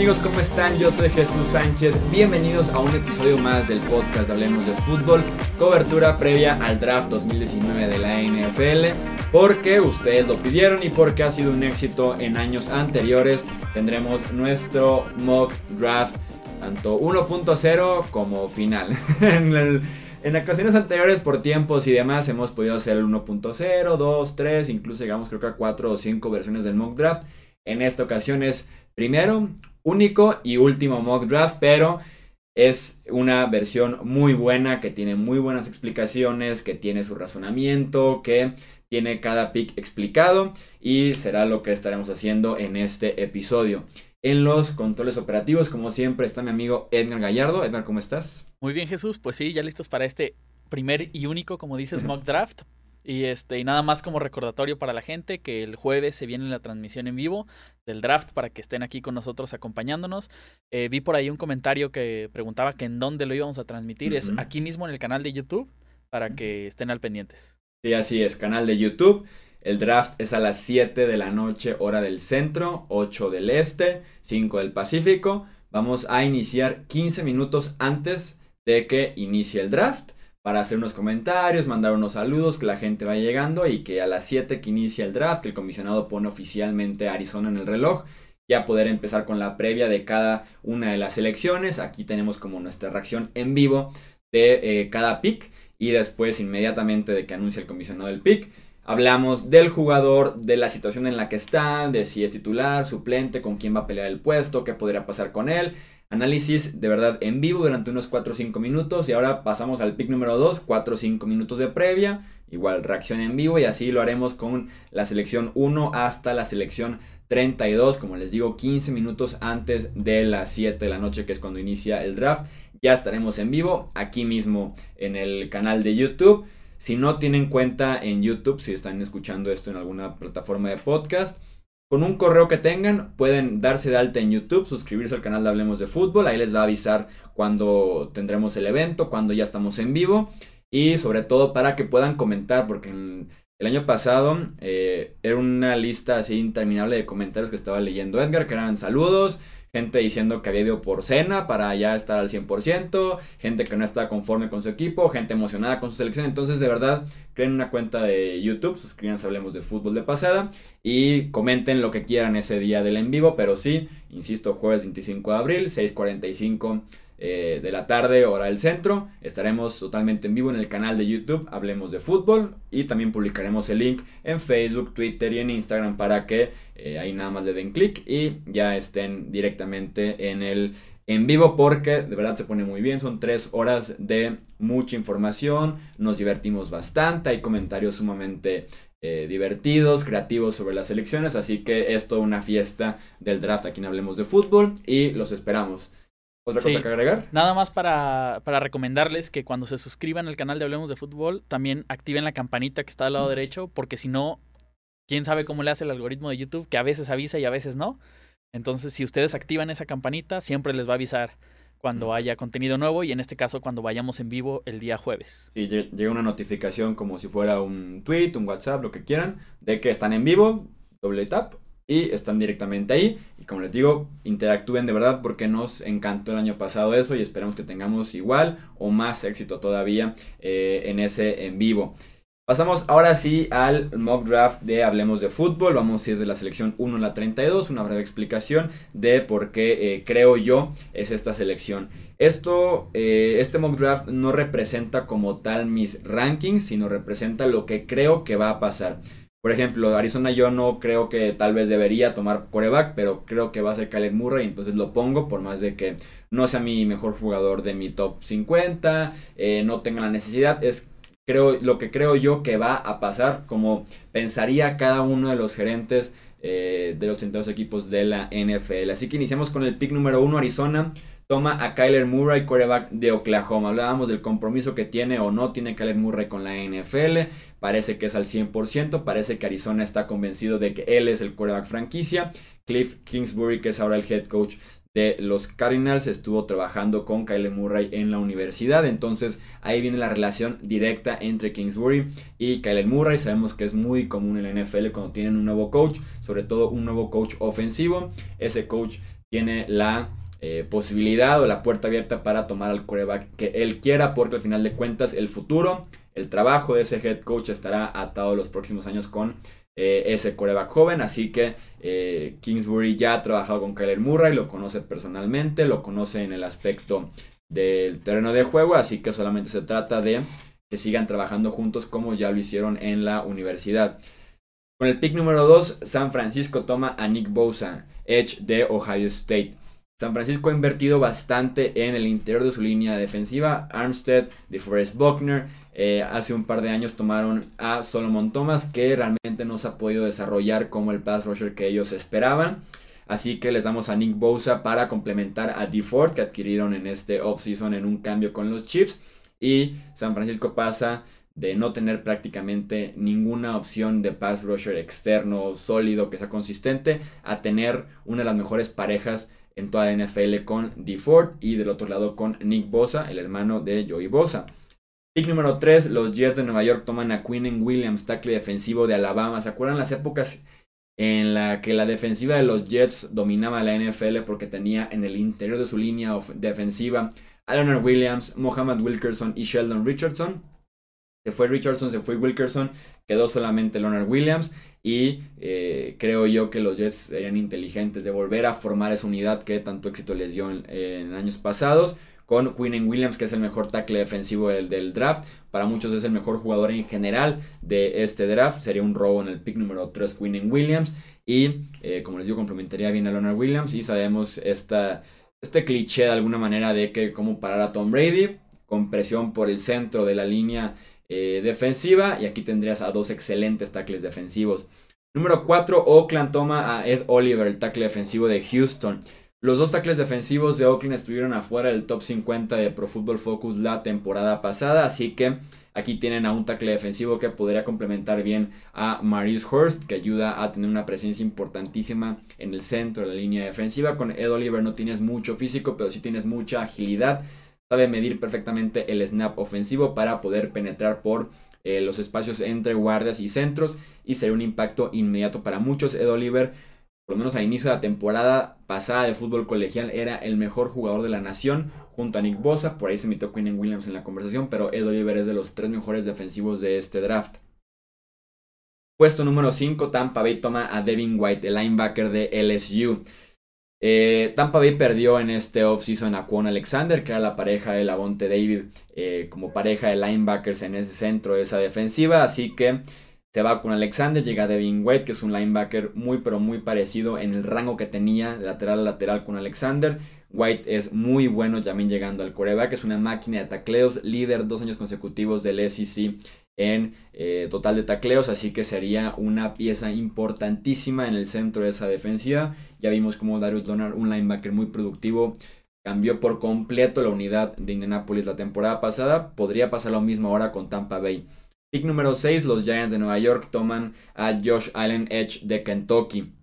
amigos? ¿Cómo están? Yo soy Jesús Sánchez. Bienvenidos a un episodio más del podcast Hablemos de Fútbol, cobertura previa al draft 2019 de la NFL. Porque ustedes lo pidieron y porque ha sido un éxito en años anteriores, tendremos nuestro mock draft, tanto 1.0 como final. en, en ocasiones anteriores, por tiempos y demás, hemos podido hacer el 1.0, 2, 3, incluso llegamos creo que a 4 o 5 versiones del mock draft. En esta ocasión es primero, único y último mock draft, pero es una versión muy buena que tiene muy buenas explicaciones, que tiene su razonamiento, que tiene cada pick explicado y será lo que estaremos haciendo en este episodio. En los controles operativos, como siempre, está mi amigo Edgar Gallardo. Edgar, ¿cómo estás? Muy bien, Jesús. Pues sí, ya listos para este primer y único, como dices, mock draft. Y este, y nada más como recordatorio para la gente que el jueves se viene la transmisión en vivo del draft para que estén aquí con nosotros acompañándonos. Eh, vi por ahí un comentario que preguntaba que en dónde lo íbamos a transmitir. Es aquí mismo en el canal de YouTube para que estén al pendientes. Sí, así es, canal de YouTube. El draft es a las 7 de la noche, hora del centro, 8 del este, 5 del Pacífico. Vamos a iniciar 15 minutos antes de que inicie el draft para hacer unos comentarios, mandar unos saludos, que la gente vaya llegando y que a las 7 que inicia el draft, que el comisionado pone oficialmente a Arizona en el reloj, ya poder empezar con la previa de cada una de las elecciones. Aquí tenemos como nuestra reacción en vivo de eh, cada pick y después inmediatamente de que anuncie el comisionado del pick. Hablamos del jugador, de la situación en la que está, de si es titular, suplente, con quién va a pelear el puesto, qué podría pasar con él. Análisis de verdad en vivo durante unos 4 o 5 minutos. Y ahora pasamos al pick número 2, 4 o 5 minutos de previa. Igual reacción en vivo y así lo haremos con la selección 1 hasta la selección 32. Como les digo, 15 minutos antes de las 7 de la noche que es cuando inicia el draft. Ya estaremos en vivo aquí mismo en el canal de YouTube. Si no tienen cuenta en YouTube, si están escuchando esto en alguna plataforma de podcast, con un correo que tengan, pueden darse de alta en YouTube, suscribirse al canal de Hablemos de Fútbol. Ahí les va a avisar cuando tendremos el evento, cuando ya estamos en vivo. Y sobre todo para que puedan comentar, porque el año pasado eh, era una lista así interminable de comentarios que estaba leyendo Edgar, que eran saludos, gente diciendo que había ido por cena para ya estar al 100%, gente que no está conforme con su equipo, gente emocionada con su selección. Entonces, de verdad, creen una cuenta de YouTube, suscríbanse, hablemos de fútbol de pasada y comenten lo que quieran ese día del en vivo. Pero sí, insisto, jueves 25 de abril, 6:45 eh, de la tarde, hora del centro. Estaremos totalmente en vivo en el canal de YouTube, Hablemos de Fútbol. Y también publicaremos el link en Facebook, Twitter y en Instagram para que eh, ahí nada más le den clic y ya estén directamente en el en vivo porque de verdad se pone muy bien. Son tres horas de mucha información. Nos divertimos bastante. Hay comentarios sumamente eh, divertidos, creativos sobre las elecciones. Así que es toda una fiesta del draft aquí en Hablemos de Fútbol y los esperamos. ¿Otra cosa que agregar? Nada más para, para, recomendarles que cuando se suscriban al canal de Hablemos de Fútbol, también activen la campanita que está al lado derecho, porque si no, quién sabe cómo le hace el algoritmo de YouTube, que a veces avisa y a veces no. Entonces, si ustedes activan esa campanita, siempre les va a avisar cuando haya contenido nuevo y en este caso cuando vayamos en vivo el día jueves. Y llega una notificación como si fuera un tweet, un WhatsApp, lo que quieran, de que están en vivo, doble tap y están directamente ahí. Y como les digo, interactúen de verdad porque nos encantó el año pasado eso y esperamos que tengamos igual o más éxito todavía eh, en ese en vivo. Pasamos ahora sí al mock draft de Hablemos de Fútbol. Vamos a ir de la selección 1 a la 32. Una breve explicación de por qué eh, creo yo es esta selección. Esto, eh, este mock draft no representa como tal mis rankings, sino representa lo que creo que va a pasar. Por ejemplo, Arizona yo no creo que tal vez debería tomar coreback, pero creo que va a ser Kyler Murray, entonces lo pongo por más de que no sea mi mejor jugador de mi top 50, eh, no tenga la necesidad, es creo, lo que creo yo que va a pasar, como pensaría cada uno de los gerentes eh, de los 32 equipos de la NFL. Así que iniciamos con el pick número 1, Arizona toma a Kyler Murray, quarterback de Oklahoma. Hablábamos del compromiso que tiene o no tiene Kyler Murray con la NFL. Parece que es al 100%. Parece que Arizona está convencido de que él es el quarterback franquicia. Cliff Kingsbury, que es ahora el head coach de los Cardinals, estuvo trabajando con Kyler Murray en la universidad. Entonces ahí viene la relación directa entre Kingsbury y Kyler Murray. Sabemos que es muy común en la NFL cuando tienen un nuevo coach, sobre todo un nuevo coach ofensivo. Ese coach tiene la eh, posibilidad o la puerta abierta para tomar al coreback que él quiera, porque al final de cuentas el futuro, el trabajo de ese head coach estará atado los próximos años con eh, ese coreback joven. Así que eh, Kingsbury ya ha trabajado con Kyler Murray, lo conoce personalmente, lo conoce en el aspecto del terreno de juego, así que solamente se trata de que sigan trabajando juntos como ya lo hicieron en la universidad. Con el pick número 2, San Francisco toma a Nick Bosa, Edge de Ohio State. San Francisco ha invertido bastante en el interior de su línea defensiva. Armstead, DeForest Buckner. Eh, hace un par de años tomaron a Solomon Thomas, que realmente no se ha podido desarrollar como el pass rusher que ellos esperaban. Así que les damos a Nick Bosa para complementar a DeFord, que adquirieron en este offseason en un cambio con los Chiefs. Y San Francisco pasa de no tener prácticamente ninguna opción de pass rusher externo sólido que sea consistente a tener una de las mejores parejas en toda la NFL con DeFord y del otro lado con Nick Bosa, el hermano de Joey Bosa. Pick número 3, los Jets de Nueva York toman a Quinnen Williams, tackle defensivo de Alabama. ¿Se acuerdan las épocas en la que la defensiva de los Jets dominaba la NFL porque tenía en el interior de su línea defensiva a Leonard Williams, Mohamed Wilkerson y Sheldon Richardson. Se fue Richardson, se fue Wilkerson, quedó solamente Leonard Williams y eh, creo yo que los Jets serían inteligentes de volver a formar esa unidad que tanto éxito les dio en, años pasados con Quinnen Williams, que es el mejor tackle defensivo del, draft. Para muchos es el mejor jugador en general de este draft. Sería un robo en el pick número 3, Quinnen Williams. Y eh, como les digo, complementaría bien a Leonard Williams. Y sabemos esta este cliché de alguna manera de que cómo parar a Tom Brady con presión por el centro de la línea eh, defensiva y aquí tendrías a dos excelentes tackles defensivos. Número 4, Oakland toma a Ed Oliver, el tackle defensivo de Houston. Los dos tackles defensivos de Oakland estuvieron afuera del top 50 de Pro Football Focus la temporada pasada, así que Aquí tienen a un tackle defensivo que podría complementar bien a Maurice Hurst, que ayuda a tener una presencia importantísima en el centro de la línea defensiva. Con Ed Oliver no tienes mucho físico, pero sí tienes mucha agilidad. Sabe medir perfectamente el snap ofensivo para poder penetrar por eh, los espacios entre guardias y centros y sería un impacto inmediato para muchos. Ed Oliver por lo menos al inicio de la temporada pasada de fútbol colegial, era el mejor jugador de la nación junto a Nick Bosa. Por ahí se invitó Quinn Williams en la conversación, pero Ed Oliver es de los tres mejores defensivos de este draft. Puesto número 5, Tampa Bay toma a Devin White, el linebacker de LSU. Eh, Tampa Bay perdió en este offseason a Quan Alexander, que era la pareja de Lavonte David, eh, como pareja de linebackers en ese centro de esa defensiva. Así que se va con Alexander, llega Devin White, que es un linebacker muy pero muy parecido en el rango que tenía lateral a lateral con Alexander. White es muy bueno también llegando al coreback, es una máquina de tacleos, líder dos años consecutivos del SEC en eh, total de tacleos, así que sería una pieza importantísima en el centro de esa defensiva. Ya vimos como Darius Donald, un linebacker muy productivo, cambió por completo la unidad de Indianapolis la temporada pasada. Podría pasar lo mismo ahora con Tampa Bay. Pick número 6, los Giants de Nueva York toman a Josh Allen Edge de Kentucky.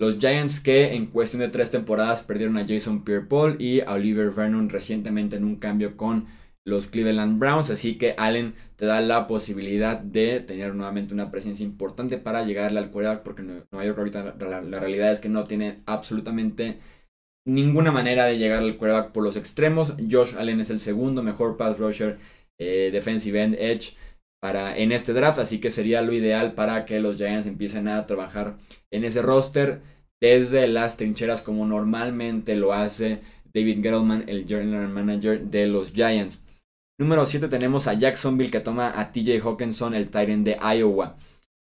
Los Giants que en cuestión de tres temporadas perdieron a Jason Pierre-Paul y a Oliver Vernon recientemente en un cambio con los Cleveland Browns. Así que Allen te da la posibilidad de tener nuevamente una presencia importante para llegarle al quarterback porque Nueva York ahorita la, realidad es que no tiene absolutamente ninguna manera de llegar al quarterback por los extremos. Josh Allen es el segundo mejor pass rusher eh, defensive end edge para, en este draft, así que sería lo ideal para que los Giants empiecen a trabajar en ese roster desde las trincheras como normalmente lo hace David Gettleman, el general manager de los Giants. Número 7 tenemos a Jacksonville que toma a TJ Hawkinson, el Titan de Iowa.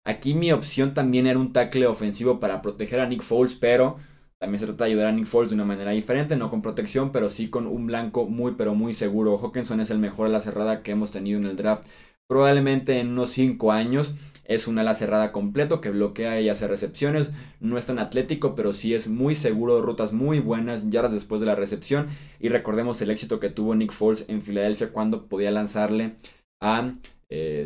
Aquí mi opción también era un tackle ofensivo para proteger a Nick Foles, pero también se trata de ayudar a Nick Foles de una manera diferente, no con protección, pero sí con un blanco muy pero muy seguro. Hawkinson es el mejor ala cerrada que hemos tenido en el draft. Probablemente en unos 5 años es un ala cerrada completo que bloquea y hace recepciones. No es tan atlético, pero sí es muy seguro, rutas muy buenas, yardas después de la recepción. Y recordemos el éxito que tuvo Nick Foles en Filadelfia cuando podía lanzarle a eh,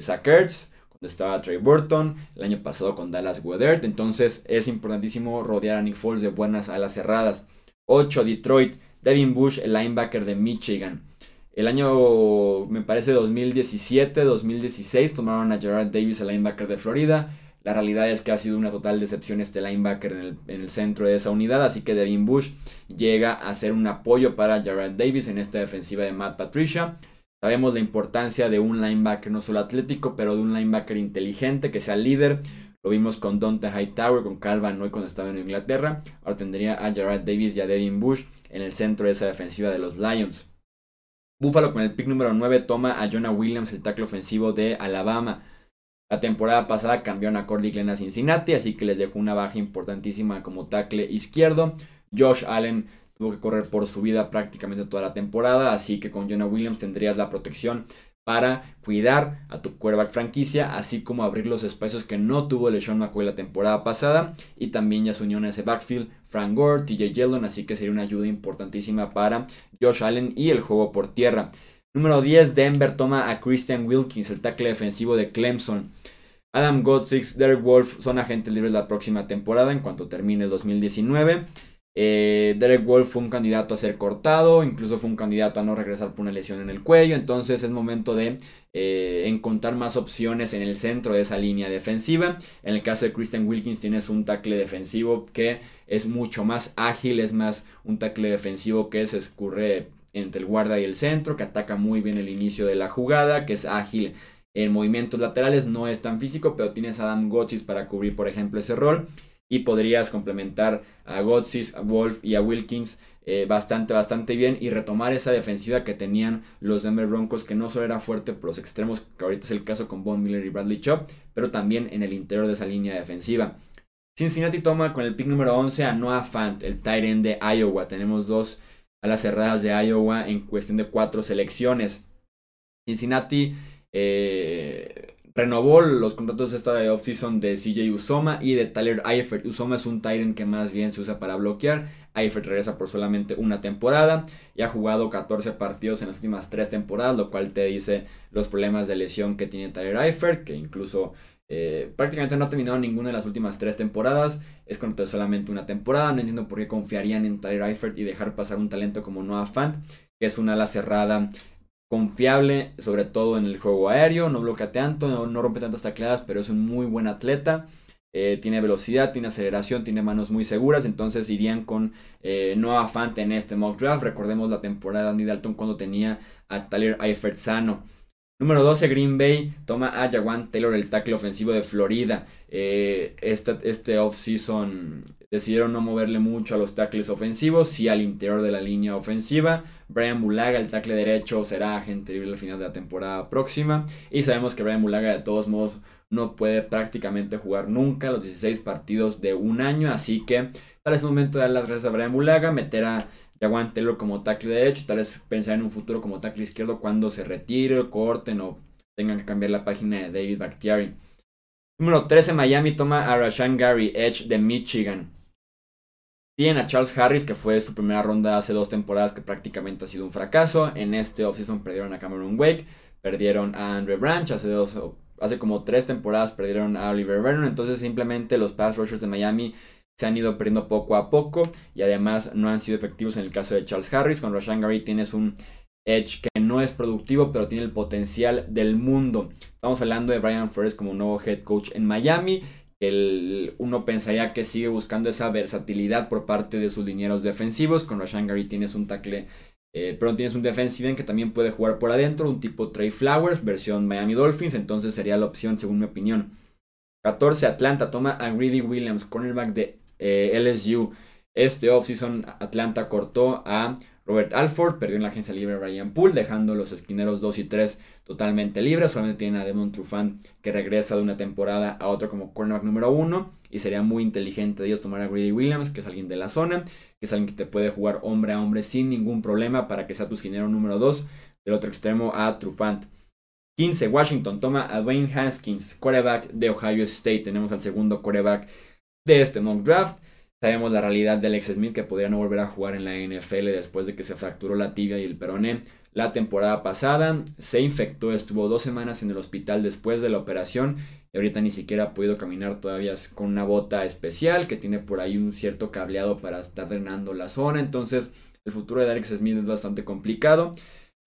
estaba Trey Burton, el año pasado con Dallas Goedert. Entonces es importantísimo rodear a Nick Foles de buenas alas cerradas. 8. Detroit, Devin Bush, el linebacker de Michigan. El año, me parece, 2017, 2016, tomaron a Gerard Davis, el linebacker de Florida. La realidad es que ha sido una total decepción este linebacker en el, en el centro de esa unidad, así que Devin Bush llega a ser un apoyo para Jared Davis en esta defensiva de Matt Patricia. Sabemos la importancia de un linebacker no solo atlético, pero de un linebacker inteligente, que sea líder. Lo vimos con Dante Hightower, con Calvin hoy cuando estaba en Inglaterra. Ahora tendría a Jared Davis y a Devin Bush en el centro de esa defensiva de los Lions. Buffalo con el pick número 9 toma a Jonah Williams, el tackle ofensivo de Alabama. La temporada pasada cambiaron a Cordy Glenn a Cincinnati, así que les dejó una baja importantísima como tackle izquierdo. Josh Allen tuvo que correr por su vida prácticamente toda la temporada, así que con Jonah Williams tendrías la protección para cuidar a tu quarterback franquicia, así como abrir los espacios que no tuvo LeSean McCoy la temporada pasada. Y también ya se unió en ese backfield Frank Gore, TJ Yeldon, así que sería una ayuda importantísima para Josh Allen y el juego por tierra. Número 10, Denver toma a Christian Wilkins, el tackle defensivo de Clemson. Adam Gottsix, Derek Wolf son agentes libres la próxima temporada en cuanto termine el 2019. Eh, Derek Wolf fue un candidato a ser cortado, incluso fue un candidato a no regresar por una lesión en el cuello, entonces es momento de eh, encontrar más opciones en el centro de esa línea defensiva. En el caso de Christian Wilkins tienes un tackle defensivo que es mucho más ágil, es más un tackle defensivo que se escurre entre el guarda y el centro, que ataca muy bien el inicio de la jugada, que es ágil en movimientos laterales, no es tan físico, pero tienes a Adam Gotsis para cubrir, por ejemplo, ese rol y podrías complementar a Gotsis, a Wolf y a Wilkins eh, bastante, bastante bien y retomar esa defensiva que tenían los Denver Broncos, que no solo era fuerte por los extremos, que ahorita es el caso con Von Miller y Bradley Chop, pero también en el interior de esa línea defensiva. Cincinnati toma con el pick número 11 a Noah Fant, el tight end de Iowa. Tenemos dos a las cerradas de Iowa en cuestión de cuatro selecciones. Cincinnati eh, Renovó los contratos de esta offseason de CJ Usoma y de Tyler Eifert. Usoma es un Tyrant que más bien se usa para bloquear. Eifert regresa por solamente una temporada y ha jugado 14 partidos en las últimas 3 temporadas, lo cual te dice los problemas de lesión que tiene Tyler Eifert, que incluso eh, prácticamente no ha terminado ninguna de las últimas 3 temporadas. Es contrato de solamente una temporada. No entiendo por qué confiarían en Tyler Eifert y dejar pasar un talento como Noah Fant, que es una ala cerrada confiable, sobre todo en el juego aéreo, no bloquea tanto, no, rompe tantas tacleadas, pero es un muy buen atleta. Eh, tiene velocidad, tiene aceleración, tiene manos muy seguras, entonces irían con eh, Noah Fant en este mock draft. Recordemos la temporada de Andy Dalton cuando tenía a Tyler Eifert sano. Número 12, Green Bay toma a Jawan Taylor, el tackle ofensivo de Florida. Eh, este, este offseason decidieron no moverle mucho a los tackles ofensivos, y al interior de la línea ofensiva. Brian Bulaga, el tackle derecho, será agente libre al final de la temporada próxima. Y sabemos que Brian Bulaga de todos modos no puede prácticamente jugar nunca los 16 partidos de un año. Así que tal vez es momento de dar las gracias a Brian Bulaga, meter a Jaguan Taylor como tackle derecho, tal vez pensar en un futuro como tackle izquierdo cuando se retire, corten o tengan que cambiar la página de David Bakhtiari. Número 13, Miami toma a Rashan Gary, Edge de Michigan. Tienen a Charles Harris, que fue su primera ronda hace dos temporadas, que prácticamente ha sido un fracaso. En este offseason perdieron a Cameron Wake, perdieron a Andre Branch, hace, dos, hace como tres temporadas perdieron a Oliver Vernon. Entonces simplemente los pass rushers de Miami se han ido perdiendo poco a poco y además no han sido efectivos en el caso de Charles Harris. Con Rashan Gary tienes un edge que no es productivo, pero tiene el potencial del mundo. Estamos hablando de Brian Flores como nuevo head coach en Miami el, uno pensaría que sigue buscando esa versatilidad por parte de sus linieros defensivos. Con Rashan Gary tienes un tackle, eh, pero tienes un defensive que también puede jugar por adentro, un tipo Trey Flowers, versión Miami Dolphins, entonces sería la opción según mi opinión. 14, Atlanta toma a Greedy Williams, cornerback de eh, LSU. Este offseason Atlanta cortó a Robert Alford, perdió en la agencia libre Ryan Poole, dejando los esquineros 2 y 3 totalmente libres. Solamente tienen a Demon Trufant que regresa de una temporada a otra como cornerback número 1. Y sería muy inteligente de ellos tomar a Grady Williams, que es alguien de la zona, que es alguien que te puede jugar hombre a hombre sin ningún problema para que sea tu esquinero número 2. Del otro extremo a Trufant. 15. Washington toma a Dwayne Haskins, quarterback de Ohio State. Tenemos al segundo quarterback de este mock draft. Sabemos la realidad de Alex Smith que podría no volver a jugar en la NFL después de que se fracturó la tibia y el peroné la temporada pasada. Se infectó, estuvo dos semanas en el hospital después de la operación y ahorita ni siquiera ha podido caminar todavía con una bota especial que tiene por ahí un cierto cableado para estar drenando la zona. Entonces el futuro de Alex Smith es bastante complicado.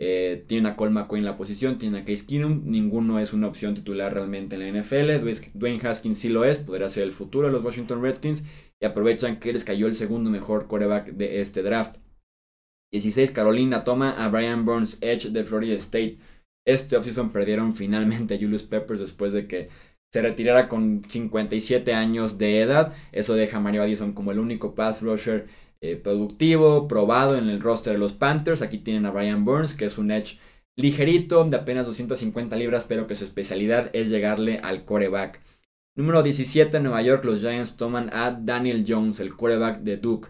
Eh, tiene a Cole McCoy en la posición, tiene a Case Keenum. Ninguno es una opción titular realmente en la NFL. Dwayne Haskins sí lo es, podría ser el futuro de los Washington Redskins. Y aprovechan que les cayó el segundo mejor quarterback de este draft. 16. Carolina toma a Brian Burns Edge de Florida State. Este offseason perdieron finalmente a Julius Peppers después de que se retirara con 57 años de edad. Eso deja a Mario Addison como el único pass rusher eh, productivo, probado en el roster de los Panthers. Aquí tienen a Brian Burns, que es un edge ligerito, de apenas 250 libras, pero que su especialidad es llegarle al coreback. Número 17, Nueva York, los Giants toman a Daniel Jones, el coreback de Duke.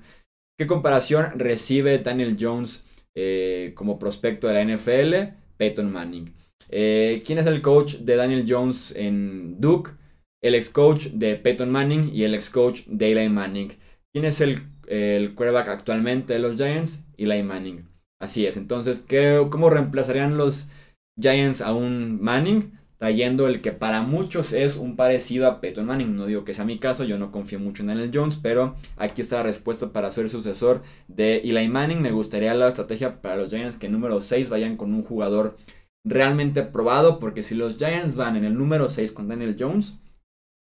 ¿Qué comparación recibe Daniel Jones eh, como prospecto de la NFL? Peyton Manning. Eh, ¿Quién es el coach de Daniel Jones en Duke? El ex coach de Peyton Manning y el ex coach de Eli Manning. ¿Quién es el, el quarterback actualmente de los Giants? Eli Manning. Así es. Entonces, ¿qué, ¿cómo reemplazarían los Giants a un Manning? Trayendo el que para muchos es un parecido a Peyton Manning. No digo que sea mi caso, yo no confío mucho en Daniel Jones, pero aquí está la respuesta para ser sucesor de Eli Manning. Me gustaría la estrategia para los Giants que número 6 vayan con un jugador realmente probado, porque si los Giants van en el número 6 con Daniel Jones,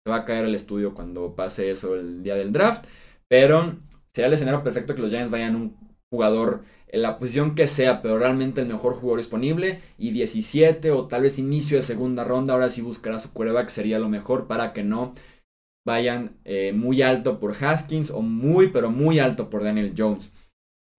se va a caer el estudio cuando pase eso el día del draft, pero sería el escenario perfecto que los Giants vayan un jugador en la posición que sea, pero realmente el mejor jugador disponible y 17 o tal vez inicio de segunda ronda, ahora sí buscará su quarterback sería lo mejor para que no vayan eh, muy alto por Haskins o muy pero muy alto por Daniel Jones.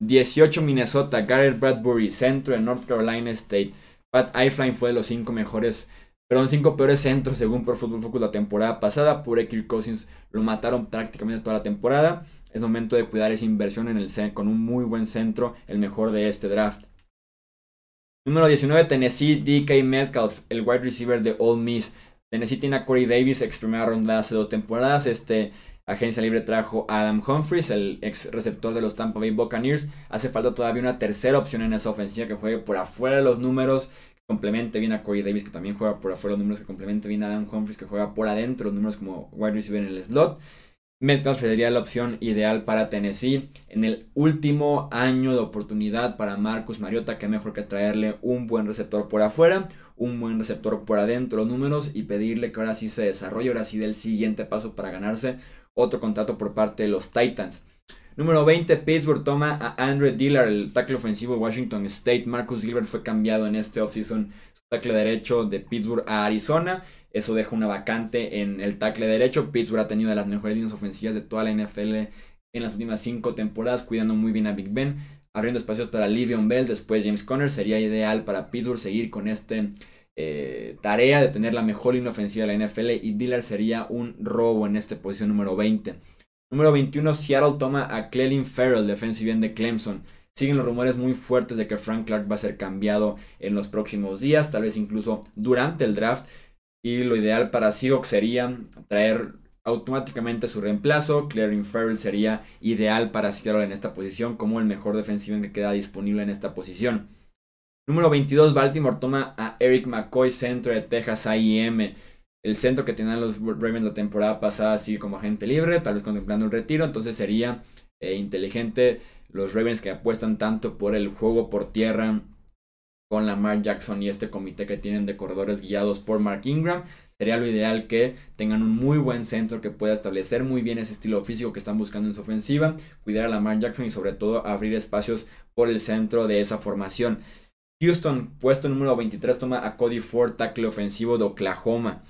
18 Minnesota, Garrett Bradbury, centro de North Carolina State. Pat Eifline fue de los 5 mejores, perdón, 5 peores centros según Pro Football Focus la temporada pasada. Pure Kirk Cousins lo mataron prácticamente toda la temporada. Es momento de cuidar esa inversión en el con un muy buen centro, el mejor de este draft. Número 19, Tennessee, DK Metcalf, el wide receiver de Ole Miss. Tennessee tiene a Corey Davis, ex primera ronda hace dos temporadas. Este agencia libre trajo a Adam Humphries, el ex receptor de los Tampa Bay Buccaneers. Hace falta todavía una tercera opción en esa ofensiva que juegue por afuera de los números, complemente bien a Corey Davis, que también juega por afuera de los números, que complemente bien a Adam Humphries, que juega por adentro los números como wide receiver en el slot. Metcalf sería la opción ideal para Tennessee. En el último año de oportunidad para Marcus Mariota, que mejor que traerle un buen receptor por afuera, un buen receptor por adentro números y pedirle que ahora sí se desarrolle, ahora sí dé el siguiente paso para ganarse otro contrato por parte de los Titans. Número 20, Pittsburgh toma a Andrew Dillard, el tackle ofensivo de Washington State. Marcus Gilbert fue cambiado en este offseason, tackle derecho de Pittsburgh a Arizona. Eso deja una vacante en el tackle derecho. Pittsburgh ha tenido de las mejores líneas ofensivas de toda la NFL en las últimas cinco temporadas, cuidando muy bien a Big Ben, abriendo espacios para Livion Bell, después James Conner. Sería ideal para Pittsburgh seguir con esta eh, tarea de tener la mejor línea ofensiva de la NFL y Dillard sería un robo en esta posición número 20. Número 21, Seattle toma a Clelin Farrell, defensive end de Clemson. Siguen los rumores muy fuertes de que Frank Clark va a ser cambiado en los próximos días, tal vez incluso durante el draft. Y lo ideal para Seahawks sería traer automáticamente su reemplazo. Clarin Farrell sería ideal para Seattle en esta posición como el mejor defensivo que queda disponible en esta posición. Número 22, Baltimore toma a Eric McCoy, centro de Texas A&M. El centro que tenían los Ravens la temporada pasada así como agente libre, tal vez contemplando el retiro. Entonces sería eh, inteligente los Ravens que apuestan tanto por el juego por tierra con Lamar Jackson y este comité que tienen de corredores guiados por Mark Ingram. Sería lo ideal que tengan un muy buen centro que pueda establecer muy bien ese estilo físico que están buscando en su ofensiva, cuidar a Lamar Jackson y sobre todo abrir espacios por el centro de esa formación. Houston, puesto número 23, toma a Cody Ford, tackle ofensivo de Oklahoma.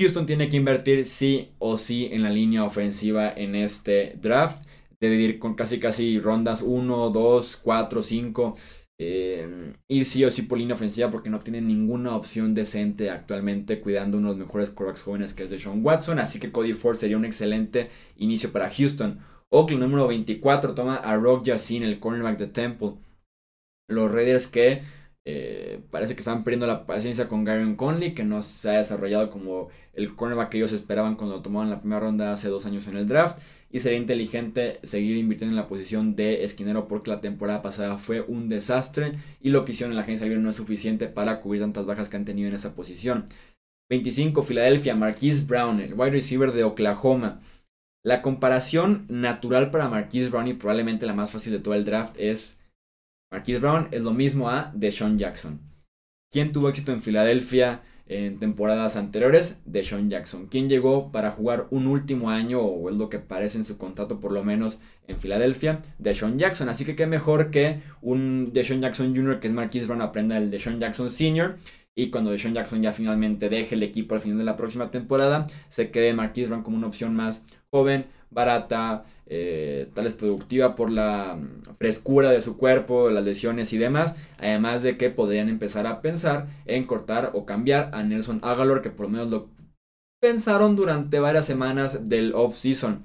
Houston tiene que invertir sí o sí en la línea ofensiva en este draft. Debe ir con casi casi rondas 1, 2, 4, 5 eh, ir sí o sí por línea ofensiva porque no tienen ninguna opción decente actualmente cuidando uno de los mejores quarterbacks jóvenes que es de Sean Watson. Así que Cody Ford sería un excelente inicio para Houston. Oakland número 24 toma a Rock Yassin, el cornerback de Temple. Los Raiders que eh, parece que están perdiendo la paciencia con Gary Conley, que no se ha desarrollado como el cornerback que ellos esperaban cuando lo tomaban la primera ronda hace dos años en el draft y sería inteligente seguir invirtiendo en la posición de esquinero porque la temporada pasada fue un desastre y lo que hicieron en la agencia libre no es suficiente para cubrir tantas bajas que han tenido en esa posición. 25, Filadelfia, Marquise Brown, el wide receiver de Oklahoma. La comparación natural para Marquise Brown y probablemente la más fácil de todo el draft es Marquise Brown es lo mismo a Deshaun Jackson. ¿Quién tuvo éxito en Filadelfia en temporadas anteriores? Deshaun Jackson. ¿Quién llegó para jugar un último año, o es lo que parece en su contrato por lo menos en Filadelfia? Deshaun Jackson. Así que qué mejor que un Deshaun Jackson Jr. que es Marquise Brown aprenda el Deshaun Jackson Sr. Y cuando Deshaun Jackson ya finalmente deje el equipo al final de la próxima temporada, se quede Marquise Brown como una opción más joven, barata, eh, tal vez productiva por la mm, frescura de su cuerpo, las lesiones y demás. Además de que podrían empezar a pensar en cortar o cambiar a Nelson Agalor, que por lo menos lo pensaron durante varias semanas del off-season.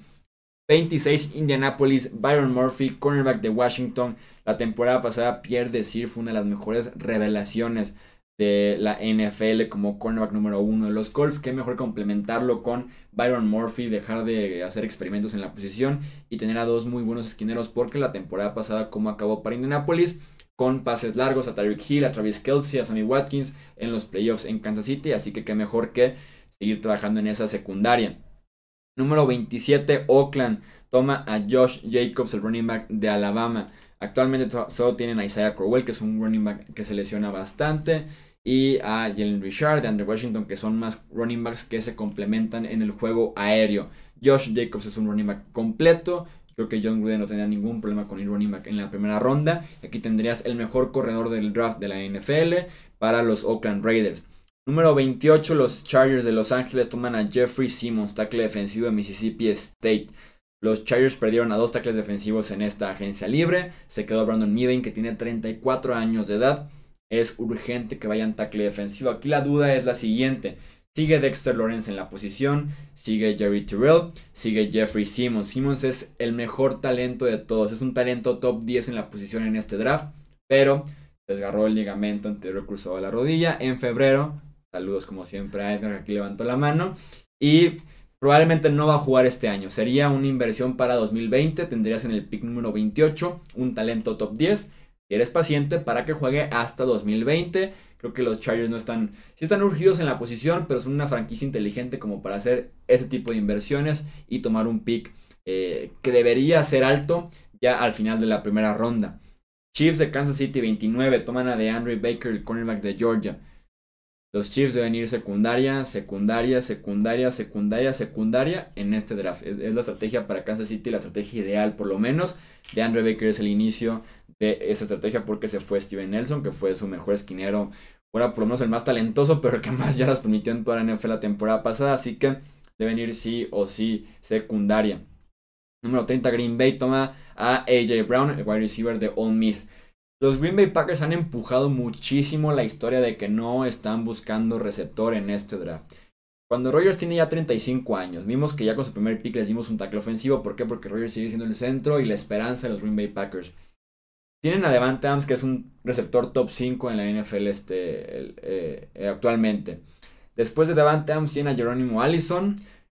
26 Indianapolis, Byron Murphy, cornerback de Washington. La temporada pasada Pierre Desir fue una de las mejores revelaciones de la NFL como cornerback número uno de los Colts. Qué mejor complementarlo con Byron Murphy, dejar de hacer experimentos en la posición y tener a dos muy buenos esquineros porque la temporada pasada como acabó para Indianapolis con pases largos a Tyreek Hill, a Travis Kelsey, a Sammy Watkins en los playoffs en Kansas City, así que qué mejor que seguir trabajando en esa secundaria. Número 27, Oakland toma a Josh Jacobs, el running back de Alabama. Actualmente solo tienen a Isaiah Crowell, que es un running back que se lesiona bastante y a Jalen Richard de Andrew Washington, que son más running backs que se complementan en el juego aéreo. Josh Jacobs es un running back completo. Creo que John Gruden no tenía ningún problema con ir running back en la primera ronda. Aquí tendrías el mejor corredor del draft de la NFL para los Oakland Raiders. Número 28, los Chargers de Los Ángeles toman a Jeffrey Simmons, tackle defensivo de Mississippi State. Los Chargers perdieron a dos tackles defensivos en esta agencia libre. Se quedó Brandon Meaden, que tiene 34 años de edad es urgente que vayan tackle defensivo. Aquí la duda es la siguiente. Sigue Dexter Lawrence en la posición, sigue Jerry Terrell, sigue Jeffrey Simmons. Simmons es el mejor talento de todos, es un talento top 10 en la posición en este draft, pero desgarró el ligamento anterior cruzado de la rodilla en febrero. Saludos como siempre a Edgar, aquí levantó la mano. Y probablemente no va a jugar este año. Sería una inversión para 2020. Tendrías en el pick número 28 un talento top 10 eres paciente para que juegue hasta 2020. Creo que los Chargers no están, sí están urgidos en la posición, pero son una franquicia inteligente como para hacer ese tipo de inversiones y tomar un pick eh, que debería ser alto ya al final de la primera ronda. Chiefs de Kansas City 29 toman a DeAndre Baker, el cornerback de Georgia. Los Chiefs deben ir secundaria, secundaria, secundaria, secundaria, secundaria en este draft. Es, la estrategia para Kansas City, la estrategia ideal por lo menos. De Andre Baker es el inicio de esa estrategia porque se fue Steven Nelson, que fue su mejor esquinero, fuera por lo menos el más talentoso, pero el que más ya las permitió en toda la NFL la temporada pasada, así que deben ir sí o sí secundaria. Número 30, Green Bay toma a AJ Brown, el wide receiver de Ole Miss. Los Green Bay Packers han empujado muchísimo la historia de que no están buscando receptor en este draft. Cuando Rogers tiene ya 35 años, vimos que ya con su primer pick les dimos un tackle ofensivo. ¿Por qué? Porque Rogers sigue siendo el centro y la esperanza de los Green Bay Packers. Tienen a Devante Adams, que es un receptor top 5 en la NFL este, eh, actualmente. Después de Devante Adams tiene a Jerónimo Allison,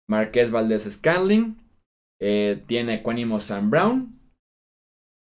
Marqués Valdez Scanling, eh, tiene a Equanimo Sam Brown.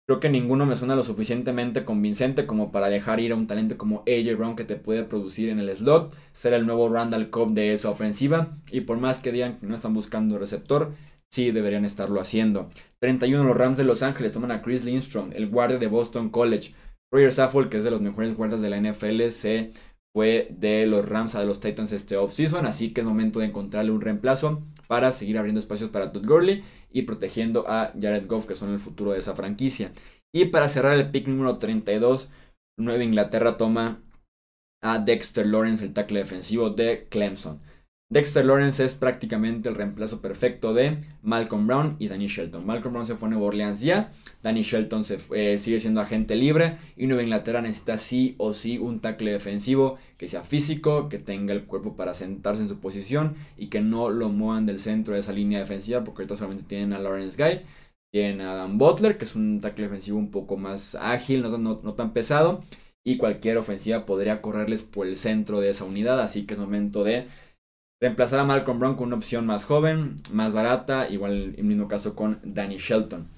Creo que ninguno me suena lo suficientemente convincente como para dejar ir a un talento como AJ Brown que te puede producir en el slot, ser el nuevo Randall Cobb de esa ofensiva. Y por más que digan que no están buscando receptor, sí deberían estarlo haciendo. 31 los Rams de Los Ángeles toman a Chris Lindstrom, el guardia de Boston College. Roger Saffold, que es de los mejores guardas de la NFL, se fue de los Rams a los Titans este offseason, así que es momento de encontrarle un reemplazo para seguir abriendo espacios para Todd Gurley y protegiendo a Jared Goff, que son el futuro de esa franquicia. Y para cerrar el pick número 32, Nueva Inglaterra toma a Dexter Lawrence, el tackle defensivo de Clemson. Dexter Lawrence es prácticamente el reemplazo perfecto de Malcolm Brown y Danny Shelton. Malcolm Brown se fue a Nueva Orleans ya, Danny Shelton se sigue siendo agente libre. Y Nueva Inglaterra necesita sí o sí un tackle defensivo que sea físico, que tenga el cuerpo para sentarse en su posición y que no lo muevan del centro de esa línea defensiva porque ahorita solamente tienen a Lawrence Guy, tienen a Adam Butler que es un tackle defensivo un poco más ágil, no, no tan pesado. Y cualquier ofensiva podría correrles por el centro de esa unidad, así que es momento de Reemplazar a Malcolm Brown con una opción más joven, más barata, igual en mismo caso con Danny Shelton.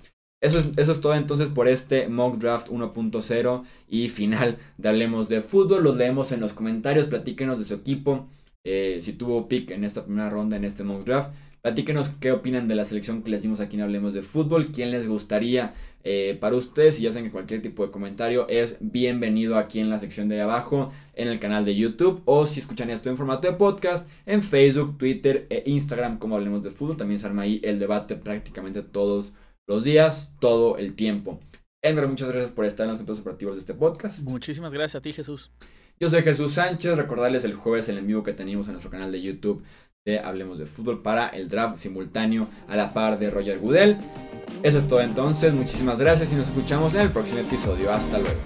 Eso es, todo entonces por este mock draft 1.0 y final de Hablemos de Fútbol. Los leemos en los comentarios, platíquenos de su equipo. Eh, si tuvo pick en esta primera ronda, en este mock draft, Platíquenos qué opinan de la selección que les dimos aquí en Hablemos de Fútbol, quién les gustaría eh, para ustedes. Y ya saben que cualquier tipo de comentario es bienvenido aquí en la sección de abajo, en el canal de YouTube, o si escuchan esto en formato de podcast, en Facebook, Twitter e Instagram, como Hablemos de Fútbol. También se arma ahí el debate prácticamente todos los días, todo el tiempo. Ender, muchas gracias por estar en los controles operativos de este podcast. Muchísimas gracias a ti, Jesús. Yo soy Jesús Sánchez, recordarles el jueves el en vivo que tenemos en nuestro canal de YouTube Hablemos de Fútbol para el draft simultáneo a la par de Roger Goodell. Eso es todo entonces, muchísimas gracias y nos escuchamos en el próximo episodio. Hasta luego.